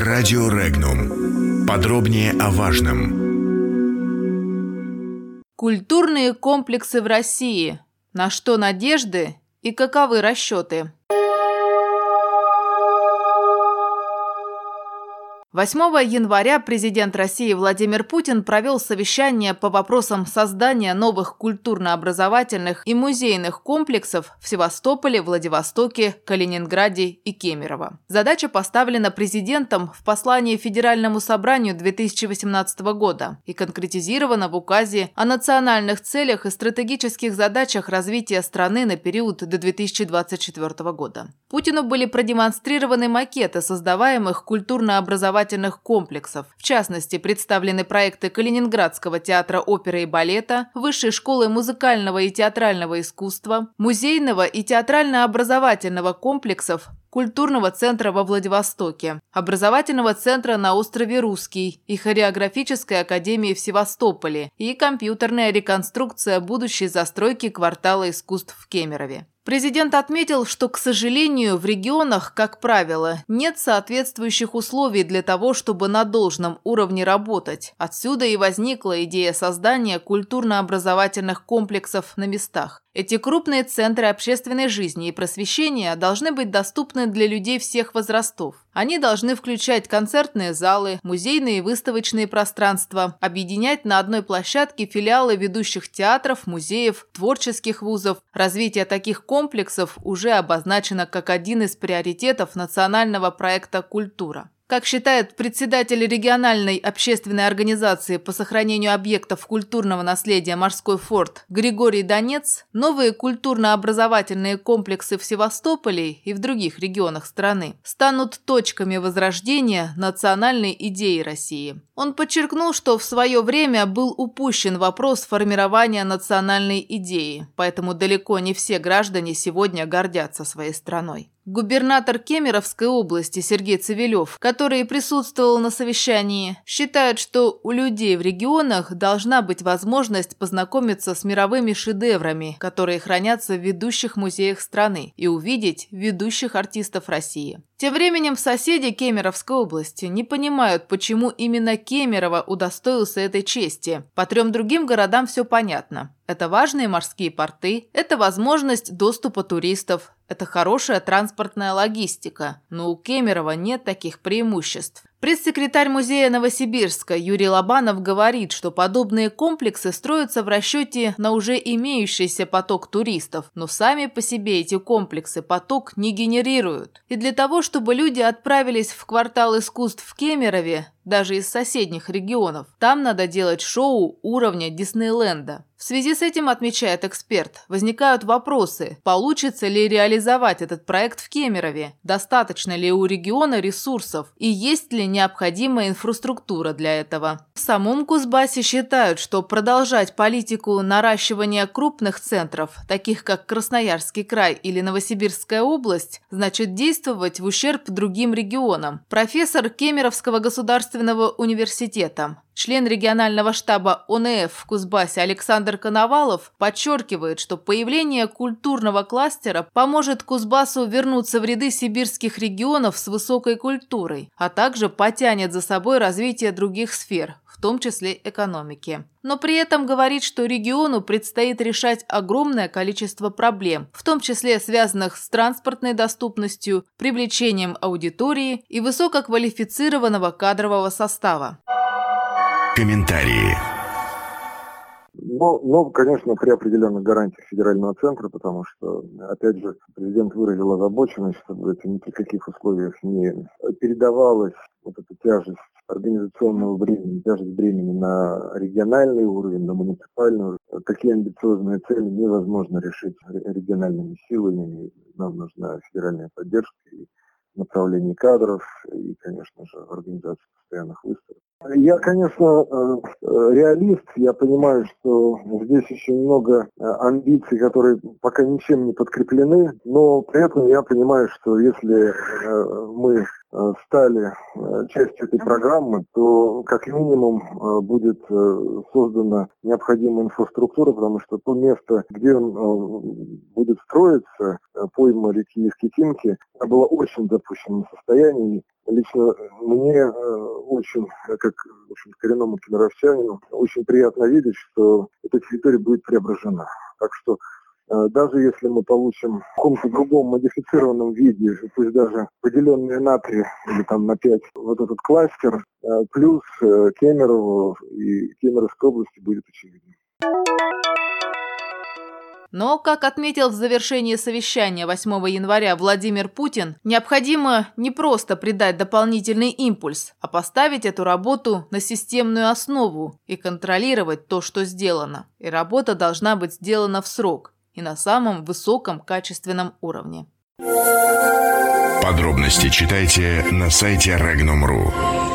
Радио Регнум. Подробнее о важном. Культурные комплексы в России. На что надежды и каковы расчеты? 8 января президент России Владимир Путин провел совещание по вопросам создания новых культурно-образовательных и музейных комплексов в Севастополе, Владивостоке, Калининграде и Кемерово. Задача поставлена президентом в послании Федеральному собранию 2018 года и конкретизирована в указе о национальных целях и стратегических задачах развития страны на период до 2024 года. Путину были продемонстрированы макеты создаваемых культурно-образовательных образовательных комплексов. В частности, представлены проекты Калининградского театра оперы и балета, Высшей школы музыкального и театрального искусства, музейного и театрально-образовательного комплексов, культурного центра во Владивостоке, образовательного центра на острове Русский и хореографической академии в Севастополе и компьютерная реконструкция будущей застройки квартала искусств в Кемерове. Президент отметил, что, к сожалению, в регионах, как правило, нет соответствующих условий для того, чтобы на должном уровне работать. Отсюда и возникла идея создания культурно-образовательных комплексов на местах. Эти крупные центры общественной жизни и просвещения должны быть доступны для людей всех возрастов. Они должны включать концертные залы, музейные и выставочные пространства, объединять на одной площадке филиалы ведущих театров, музеев, творческих вузов. Развитие таких комплексов уже обозначено как один из приоритетов национального проекта «Культура». Как считает председатель региональной общественной организации по сохранению объектов культурного наследия «Морской форт» Григорий Донец, новые культурно-образовательные комплексы в Севастополе и в других регионах страны станут точками возрождения национальной идеи России. Он подчеркнул, что в свое время был упущен вопрос формирования национальной идеи, поэтому далеко не все граждане сегодня гордятся своей страной. Губернатор Кемеровской области Сергей Цивилев, который присутствовал на совещании, считает, что у людей в регионах должна быть возможность познакомиться с мировыми шедеврами, которые хранятся в ведущих музеях страны, и увидеть ведущих артистов России. Тем временем соседи Кемеровской области не понимают, почему именно Кемерово удостоился этой чести. По трем другим городам все понятно. Это важные морские порты, это возможность доступа туристов, это хорошая транспортная логистика, но у Кемерово нет таких преимуществ. Пресс-секретарь музея Новосибирска Юрий Лобанов говорит, что подобные комплексы строятся в расчете на уже имеющийся поток туристов, но сами по себе эти комплексы поток не генерируют. И для того, чтобы люди отправились в квартал искусств в Кемерове, даже из соседних регионов. Там надо делать шоу уровня Диснейленда. В связи с этим, отмечает эксперт, возникают вопросы, получится ли реализовать этот проект в Кемерове, достаточно ли у региона ресурсов и есть ли необходимая инфраструктура для этого. В самом Кузбассе считают, что продолжать политику наращивания крупных центров, таких как Красноярский край или Новосибирская область, значит действовать в ущерб другим регионам. Профессор Кемеровского государственного университета. Член регионального штаба ОНФ в Кузбассе Александр Коновалов подчеркивает, что появление культурного кластера поможет Кузбассу вернуться в ряды сибирских регионов с высокой культурой, а также потянет за собой развитие других сфер, в том числе экономики. Но при этом говорит, что региону предстоит решать огромное количество проблем, в том числе связанных с транспортной доступностью, привлечением аудитории и высококвалифицированного кадрового состава. Комментарии. Но, но, конечно, при определенных гарантиях федерального центра, потому что, опять же, президент выразил озабоченность, чтобы это ни при каких условиях не передавалась вот эта тяжесть организационного времени, тяжесть времени на региональный уровень, на муниципальный уровень. Такие амбициозные цели невозможно решить региональными силами. Нам нужна федеральная поддержка и направление кадров, и, конечно же, организация постоянных выставок. Я, конечно, э, реалист, я понимаю, что здесь еще много э, амбиций, которые пока ничем не подкреплены, но при этом я понимаю, что если э, мы стали Э, частью этой программы, то как минимум э, будет э, создана необходимая инфраструктура, потому что то место, где он будет строиться, пойма реки Искитинки, было очень запущенном состоянии. Лично мне очень, как в общем, коренному кемеровчанину, очень приятно видеть, что эта территория будет преображена. Так что Э, даже если мы получим в каком-то другом модифицированном виде, пусть даже поделенные на три или там на пять, вот этот кластер, э, плюс э, Кемерово и Кемеровской области будет очевидно. Но, как отметил в завершении совещания 8 января Владимир Путин, необходимо не просто придать дополнительный импульс, а поставить эту работу на системную основу и контролировать то, что сделано. И работа должна быть сделана в срок – и на самом высоком качественном уровне. Подробности читайте на сайте Regnum.ru.